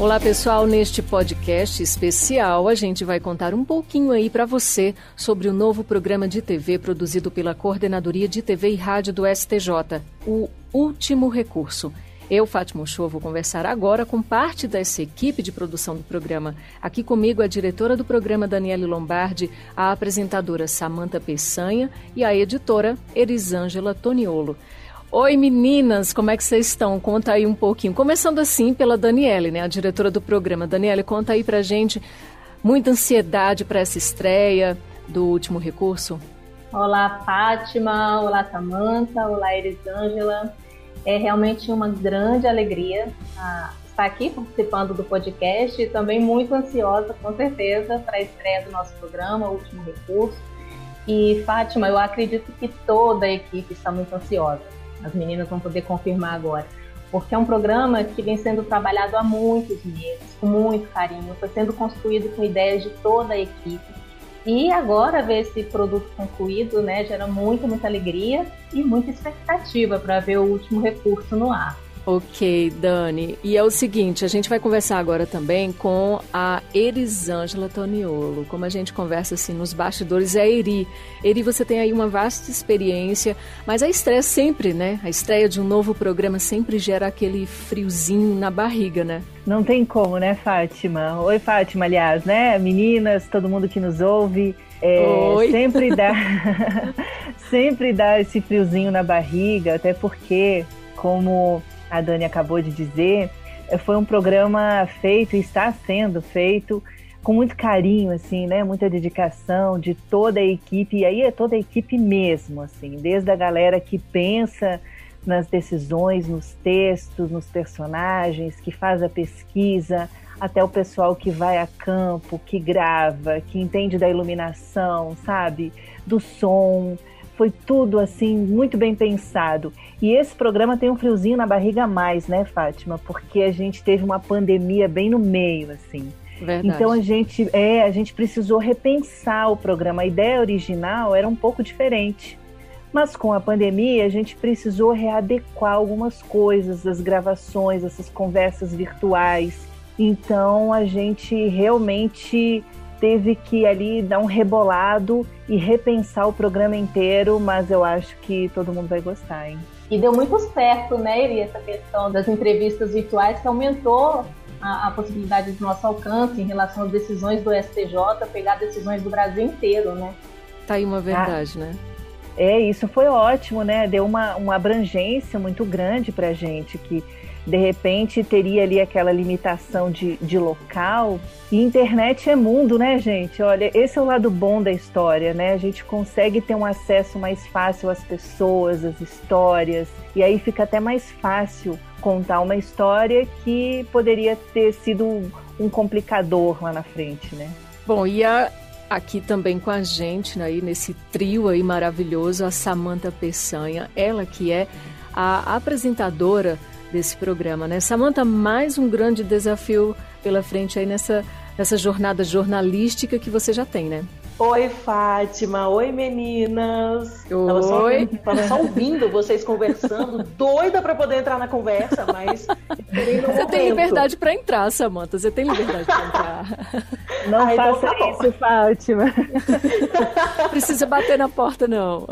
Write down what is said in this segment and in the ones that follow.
Olá pessoal, neste podcast especial a gente vai contar um pouquinho aí para você sobre o novo programa de TV produzido pela Coordenadoria de TV e Rádio do STJ, o Último Recurso. Eu, Fátima Show, vou conversar agora com parte dessa equipe de produção do programa. Aqui comigo a diretora do programa Daniele Lombardi, a apresentadora Samanta Peçanha e a editora Erisângela Toniolo. Oi meninas, como é que vocês estão? Conta aí um pouquinho. Começando assim pela Daniele, né, a diretora do programa. Daniele, conta aí pra gente muita ansiedade para essa estreia do último recurso. Olá Fátima, olá Samanta, olá Elisângela. É realmente uma grande alegria ah, estar aqui participando do podcast e também muito ansiosa, com certeza, para a estreia do nosso programa, Último Recurso. E Fátima, eu acredito que toda a equipe está muito ansiosa as meninas vão poder confirmar agora. Porque é um programa que vem sendo trabalhado há muitos meses, com muito carinho, foi sendo construído com ideias de toda a equipe. E agora ver esse produto concluído, né, gera muita, muita alegria e muita expectativa para ver o último recurso no ar. Ok, Dani. E é o seguinte, a gente vai conversar agora também com a Erisângela Toniolo. Como a gente conversa assim nos bastidores, é a Eri. Eri, você tem aí uma vasta experiência, mas a estreia sempre, né? A estreia de um novo programa sempre gera aquele friozinho na barriga, né? Não tem como, né, Fátima? Oi, Fátima, aliás, né? Meninas, todo mundo que nos ouve. É, Oi. Sempre dá, sempre dá esse friozinho na barriga, até porque, como a Dani acabou de dizer, eh, foi um programa feito e está sendo feito com muito carinho, assim, né? Muita dedicação de toda a equipe, e aí é toda a equipe mesmo, assim, desde a galera que pensa nas decisões, nos textos, nos personagens, que faz a pesquisa, até o pessoal que vai a campo, que grava, que entende da iluminação, sabe? Do som, foi tudo assim muito bem pensado. E esse programa tem um friozinho na barriga a mais, né, Fátima? Porque a gente teve uma pandemia bem no meio, assim. Verdade. Então a gente, é, a gente precisou repensar o programa. A ideia original era um pouco diferente. Mas com a pandemia, a gente precisou readequar algumas coisas, as gravações, essas conversas virtuais. Então a gente realmente teve que ali dar um rebolado e repensar o programa inteiro, mas eu acho que todo mundo vai gostar, hein? E deu muito certo, né, Eri, essa questão das entrevistas virtuais que aumentou a, a, possibilidade do nosso alcance em relação às decisões do STJ, pegar decisões do Brasil inteiro, né? Tá aí uma verdade, ah, né? É, isso foi ótimo, né? Deu uma, uma abrangência muito grande pra gente, que de repente teria ali aquela limitação de, de local. E internet é mundo, né, gente? Olha, esse é o lado bom da história, né? A gente consegue ter um acesso mais fácil às pessoas, às histórias, e aí fica até mais fácil contar uma história que poderia ter sido um complicador lá na frente, né? Bom, e a, aqui também com a gente, né, nesse trio aí maravilhoso, a Samanta Peçanha, ela que é a apresentadora desse programa, né? Samanta, mais um grande desafio pela frente aí nessa, nessa jornada jornalística que você já tem, né? Oi, Fátima. Oi, meninas. Oi. Tava só, tava só ouvindo vocês conversando, doida para poder entrar na conversa, mas. Você tem liberdade para entrar, Samanta. Você tem liberdade para entrar. Não Ai, faça então tá isso, Fátima. Precisa bater na porta, não.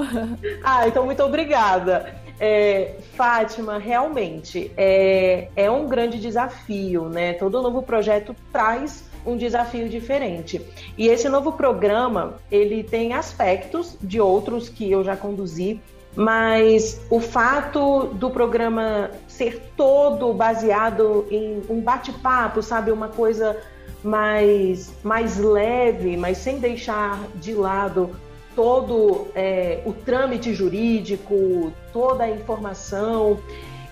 Ah, então muito obrigada. É, Fátima, realmente é, é um grande desafio, né? Todo novo projeto traz um desafio diferente. E esse novo programa, ele tem aspectos de outros que eu já conduzi, mas o fato do programa ser todo baseado em um bate-papo, sabe, uma coisa mais mais leve, mas sem deixar de lado todo é, o trâmite jurídico, toda a informação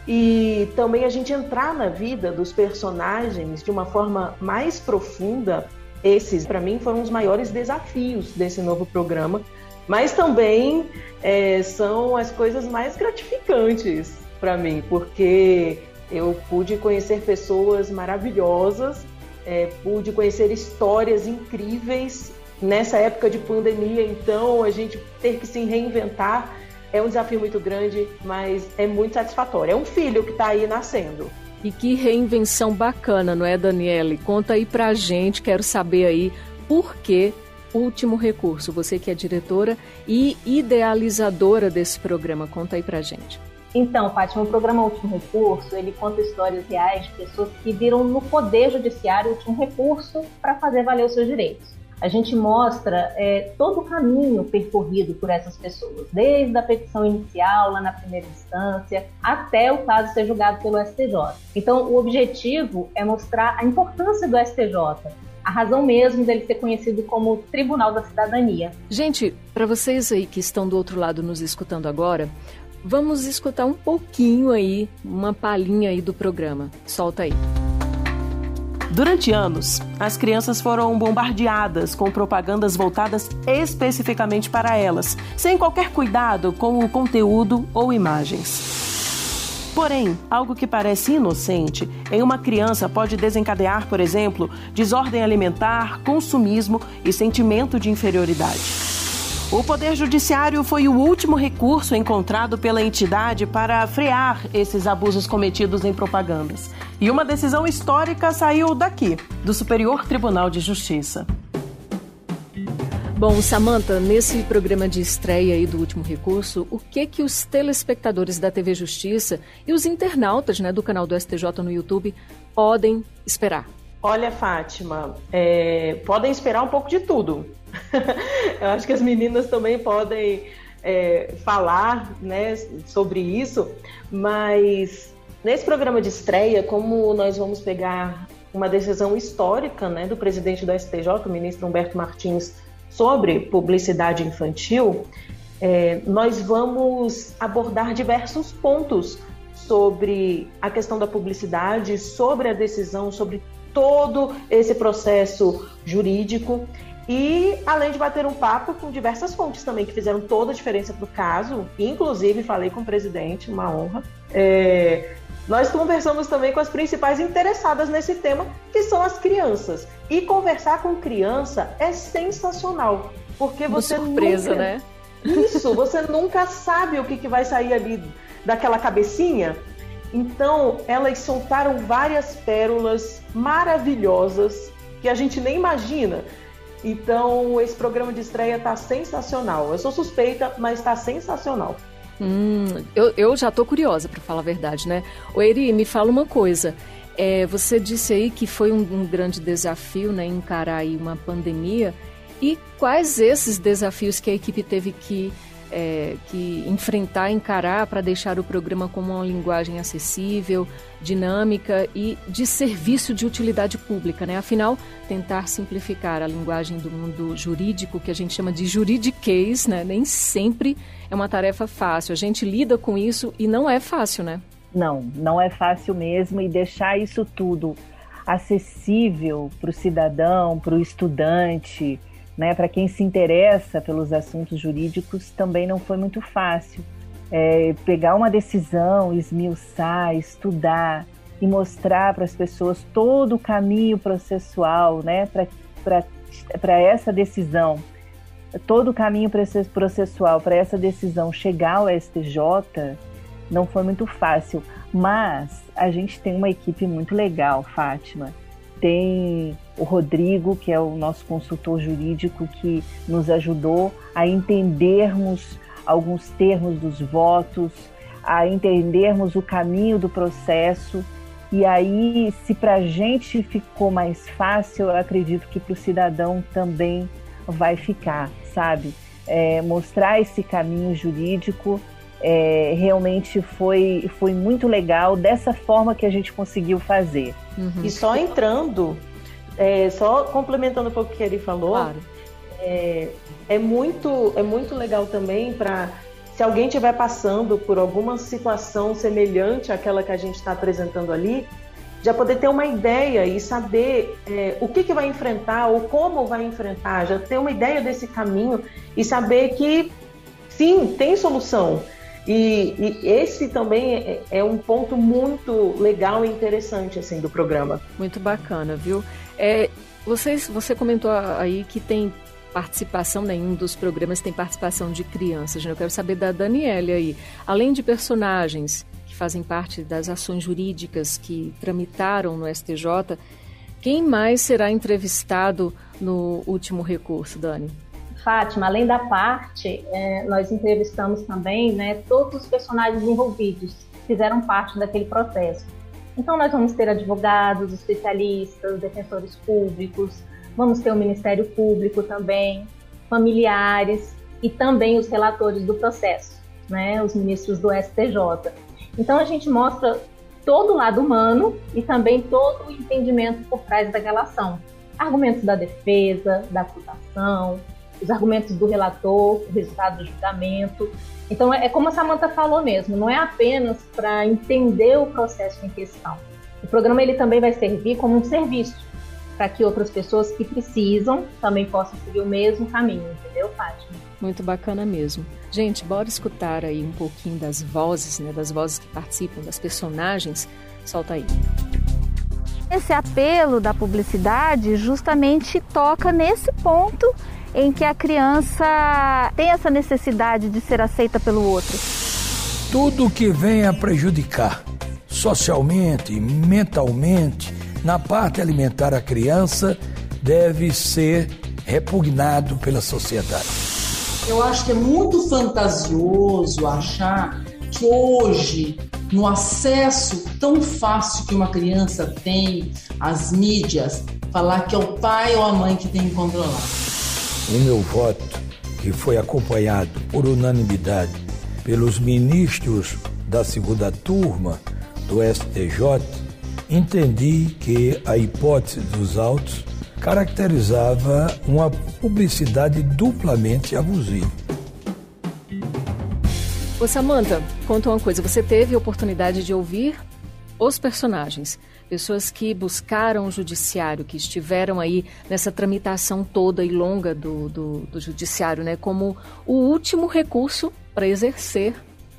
e também a gente entrar na vida dos personagens de uma forma mais profunda. Esses, para mim, foram os maiores desafios desse novo programa, mas também é, são as coisas mais gratificantes para mim, porque eu pude conhecer pessoas maravilhosas, é, pude conhecer histórias incríveis nessa época de pandemia, então a gente ter que se reinventar é um desafio muito grande, mas é muito satisfatório. É um filho que está aí nascendo. E que reinvenção bacana, não é, Daniele? Conta aí pra gente, quero saber aí por que Último Recurso. Você que é diretora e idealizadora desse programa, conta aí pra gente. Então, Fátima, o programa Último Recurso, ele conta histórias reais de pessoas que viram no poder judiciário o último recurso para fazer valer os seus direitos a gente mostra é, todo o caminho percorrido por essas pessoas, desde a petição inicial, lá na primeira instância, até o caso ser julgado pelo STJ. Então, o objetivo é mostrar a importância do STJ, a razão mesmo dele ser conhecido como Tribunal da Cidadania. Gente, para vocês aí que estão do outro lado nos escutando agora, vamos escutar um pouquinho aí, uma palhinha aí do programa. Solta aí. Durante anos, as crianças foram bombardeadas com propagandas voltadas especificamente para elas, sem qualquer cuidado com o conteúdo ou imagens. Porém, algo que parece inocente em uma criança pode desencadear, por exemplo, desordem alimentar, consumismo e sentimento de inferioridade. O Poder Judiciário foi o último recurso encontrado pela entidade para frear esses abusos cometidos em propagandas. E uma decisão histórica saiu daqui, do Superior Tribunal de Justiça. Bom, Samantha, nesse programa de estreia aí do último recurso, o que que os telespectadores da TV Justiça e os internautas né, do canal do STJ no YouTube podem esperar? Olha, Fátima, é, podem esperar um pouco de tudo. Eu acho que as meninas também podem é, falar né, sobre isso, mas nesse programa de estreia, como nós vamos pegar uma decisão histórica né, do presidente do STJ, o ministro Humberto Martins, sobre publicidade infantil, é, nós vamos abordar diversos pontos sobre a questão da publicidade, sobre a decisão, sobre todo esse processo jurídico e além de bater um papo com diversas fontes também que fizeram toda a diferença para o caso, inclusive falei com o presidente, uma honra. É, nós conversamos também com as principais interessadas nesse tema, que são as crianças. E conversar com criança é sensacional, porque você uma surpresa, nunca... né? Isso, você nunca sabe o que, que vai sair ali daquela cabecinha. Então, elas soltaram várias pérolas maravilhosas que a gente nem imagina. Então, esse programa de estreia tá sensacional. Eu sou suspeita, mas tá sensacional. Hum, eu, eu já tô curiosa, para falar a verdade, né? O Eri, me fala uma coisa. É, você disse aí que foi um, um grande desafio, né, encarar aí uma pandemia. E quais esses desafios que a equipe teve que é, que enfrentar, encarar para deixar o programa como uma linguagem acessível, dinâmica e de serviço de utilidade pública, né? Afinal, tentar simplificar a linguagem do mundo jurídico, que a gente chama de juridiquês, né? Nem sempre é uma tarefa fácil. A gente lida com isso e não é fácil, né? Não, não é fácil mesmo e deixar isso tudo acessível para o cidadão, para o estudante, né, para quem se interessa pelos assuntos jurídicos, também não foi muito fácil. É, pegar uma decisão, esmiuçar, estudar e mostrar para as pessoas todo o caminho processual né, para essa decisão, todo o caminho processual para essa decisão chegar ao STJ, não foi muito fácil. Mas a gente tem uma equipe muito legal, Fátima. Tem o Rodrigo, que é o nosso consultor jurídico, que nos ajudou a entendermos alguns termos dos votos, a entendermos o caminho do processo. E aí, se para a gente ficou mais fácil, eu acredito que para o cidadão também vai ficar, sabe? É, mostrar esse caminho jurídico é, realmente foi, foi muito legal dessa forma que a gente conseguiu fazer. Uhum. E só entrando é, só complementando um pouco o que ele falou, claro. é, é, muito, é muito legal também para se alguém estiver passando por alguma situação semelhante àquela que a gente está apresentando ali, já poder ter uma ideia e saber é, o que, que vai enfrentar ou como vai enfrentar, já ter uma ideia desse caminho e saber que sim, tem solução. E, e, esse também é, é, um ponto muito legal e interessante assim do programa. Muito bacana, viu? É, vocês, você comentou aí que tem participação, nenhum né, dos programas tem participação de crianças. Né? Eu quero saber da Daniela aí. Além de personagens que fazem parte das ações jurídicas que tramitaram no STJ. Quem mais será entrevistado no último recurso, Dani? Fátima, além da parte, é, nós entrevistamos também né, todos os personagens envolvidos fizeram parte daquele processo. Então, nós vamos ter advogados, especialistas, defensores públicos, vamos ter o Ministério Público também, familiares e também os relatores do processo, né, os ministros do STJ. Então, a gente mostra todo o lado humano e também todo o entendimento por trás daquela ação. Argumentos da defesa, da acusação, os argumentos do relator, o resultado do julgamento. Então, é, é como a Samantha falou mesmo, não é apenas para entender o processo em questão. O programa ele também vai servir como um serviço para que outras pessoas que precisam também possam seguir o mesmo caminho, entendeu, Fátima? Muito bacana mesmo. Gente, bora escutar aí um pouquinho das vozes, né, das vozes que participam, das personagens. Solta aí. Esse apelo da publicidade justamente toca nesse ponto em que a criança tem essa necessidade de ser aceita pelo outro. Tudo que venha prejudicar socialmente, mentalmente, na parte alimentar a criança, deve ser repugnado pela sociedade. Eu acho que é muito fantasioso achar que hoje, no acesso tão fácil que uma criança tem às mídias, falar que é o pai ou a mãe que tem que controlar o meu voto, que foi acompanhado por unanimidade pelos ministros da segunda turma do STJ, entendi que a hipótese dos autos caracterizava uma publicidade duplamente abusiva. Ô Samanta, conta uma coisa, você teve a oportunidade de ouvir os personagens pessoas que buscaram o judiciário, que estiveram aí nessa tramitação toda e longa do, do, do judiciário, né, como o último recurso para exercer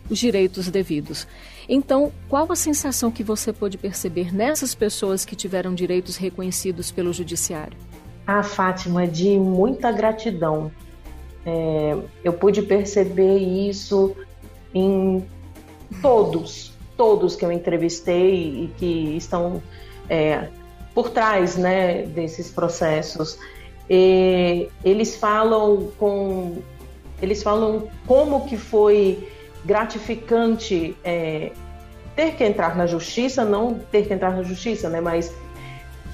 os direitos devidos. Então, qual a sensação que você pôde perceber nessas pessoas que tiveram direitos reconhecidos pelo judiciário? Ah, Fátima, de muita gratidão. É, eu pude perceber isso em todos, todos que eu entrevistei e que estão é, por trás né, desses processos. E eles falam com eles falam como que foi gratificante é, ter que entrar na justiça, não ter que entrar na justiça, né, mas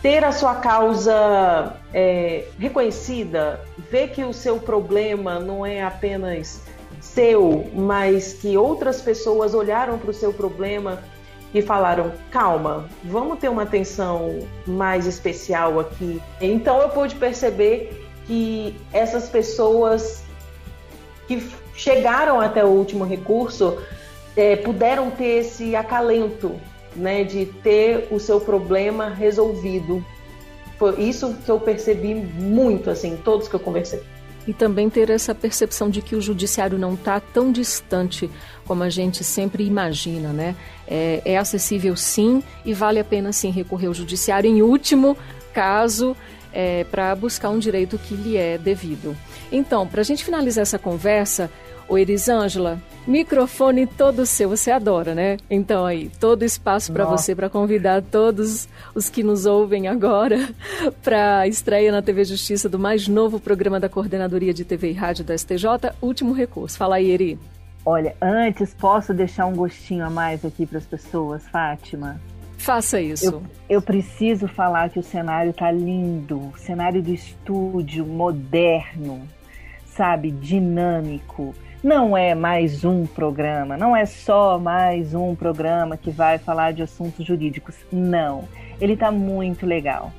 ter a sua causa é, reconhecida, ver que o seu problema não é apenas seu, mas que outras pessoas olharam para o seu problema e falaram: calma, vamos ter uma atenção mais especial aqui. Então eu pude perceber que essas pessoas que chegaram até o último recurso é, puderam ter esse acalento, né, de ter o seu problema resolvido. Foi isso que eu percebi muito, assim, todos que eu conversei e também ter essa percepção de que o judiciário não está tão distante como a gente sempre imagina, né? É, é, acessível sim e vale a pena sim recorrer ao judiciário em último caso é, para buscar um direito que lhe é devido. Então, para a gente finalizar essa conversa, o Elisângela, microfone todo seu, você adora, né? Então aí, todo espaço para você para convidar todos os que nos ouvem agora para a estreia na TV Justiça do mais novo programa da Coordenadoria de TV e Rádio do STJ, Último Recurso. Fala aí, Eri. Olha, antes posso deixar um gostinho a mais aqui para as pessoas, Fátima? Faça isso. Eu, eu, preciso falar que o cenário tá lindo, o cenário do estúdio moderno, sabe, dinâmico não é mais um programa, não é só mais um programa que vai falar de assuntos jurídicos. Não, ele está muito legal.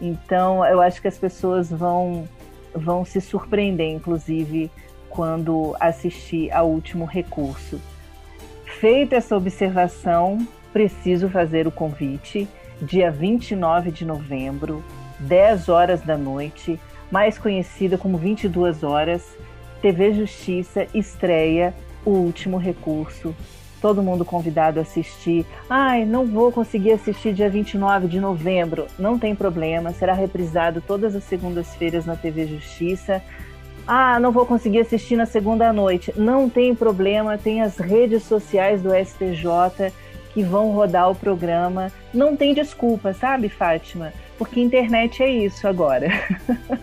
Então, eu acho que as pessoas vão, vão se surpreender, inclusive, quando assistir ao último recurso. Feita essa observação, preciso fazer o convite. Dia 29 de novembro, 10 horas da noite, mais conhecida como 22 horas, TV Justiça estreia O Último Recurso. Todo mundo convidado a assistir. Ai, não vou conseguir assistir dia 29 de novembro. Não tem problema, será reprisado todas as segundas-feiras na TV Justiça. Ah, não vou conseguir assistir na segunda noite. Não tem problema, tem as redes sociais do STJ e vão rodar o programa. Não tem desculpa, sabe, Fátima? Porque internet é isso agora.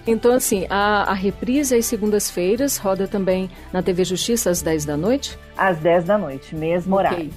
Então, assim, a, a reprise às segundas-feiras roda também na TV Justiça às 10 da noite? Às 10 da noite, mesmo okay. horário.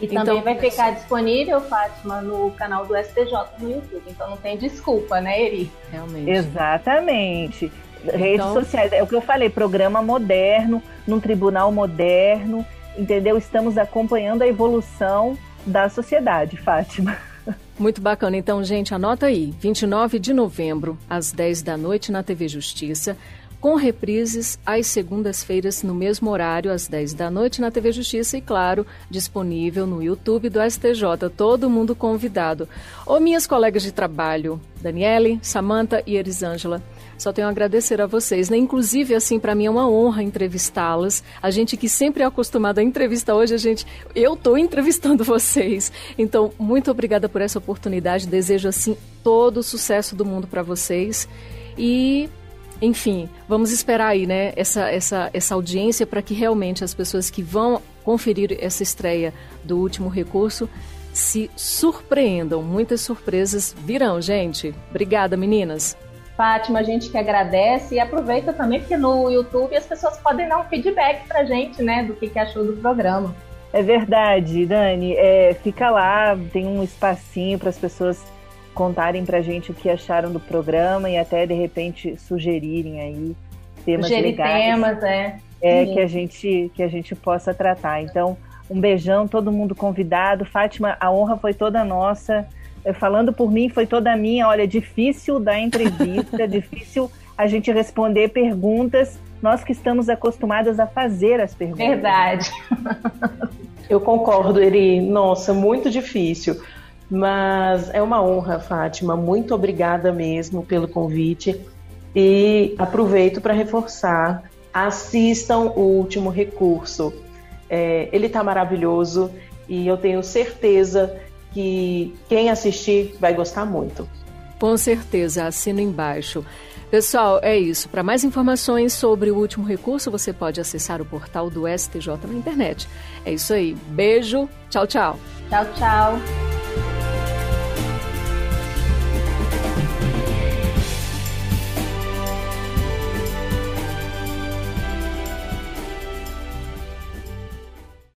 E então, também vai ficar disponível, Fátima, no canal do STJ no YouTube. Então não tem desculpa, né, Eri? Realmente. Exatamente. Então... Redes sociais, é o que eu falei, programa moderno, num tribunal moderno, entendeu? Estamos acompanhando a evolução da sociedade, Fátima. Muito bacana. Então, gente, anota aí. 29 de novembro, às 10 da noite, na TV Justiça com reprises às segundas-feiras no mesmo horário, às 10 da noite, na TV Justiça e, claro, disponível no YouTube do STJ. Todo mundo convidado. Ô, minhas colegas de trabalho, Daniele, Samanta e Erisângela. Só tenho a agradecer a vocês, né? Inclusive, assim, para mim é uma honra entrevistá-las. A gente que sempre é acostumado a entrevistar hoje, a gente, eu estou entrevistando vocês. Então, muito obrigada por essa oportunidade. Desejo assim todo o sucesso do mundo para vocês e enfim, vamos esperar aí, né, essa, essa, essa audiência para que realmente as pessoas que vão conferir essa estreia do último recurso se surpreendam. Muitas surpresas virão, gente. Obrigada, meninas. Fátima, a gente que agradece e aproveita também porque no YouTube as pessoas podem dar um feedback pra gente, né, do que, que achou do programa. É verdade, Dani. É, fica lá, tem um espacinho para as pessoas contarem pra gente o que acharam do programa e até de repente sugerirem aí temas Sugerir legais. temas, é. É que a gente que a gente possa tratar. Então, um beijão, todo mundo convidado. Fátima, a honra foi toda nossa. Falando por mim, foi toda minha. Olha, difícil dar entrevista, difícil a gente responder perguntas. Nós que estamos acostumadas a fazer as perguntas. Verdade. Eu concordo, Eri. Nossa, muito difícil. Mas é uma honra, Fátima. Muito obrigada mesmo pelo convite. E aproveito para reforçar: assistam o último recurso. É, ele está maravilhoso e eu tenho certeza que quem assistir vai gostar muito. Com certeza, assino embaixo. Pessoal, é isso. Para mais informações sobre o último recurso, você pode acessar o portal do STJ na internet. É isso aí. Beijo. Tchau, tchau. Tchau, tchau.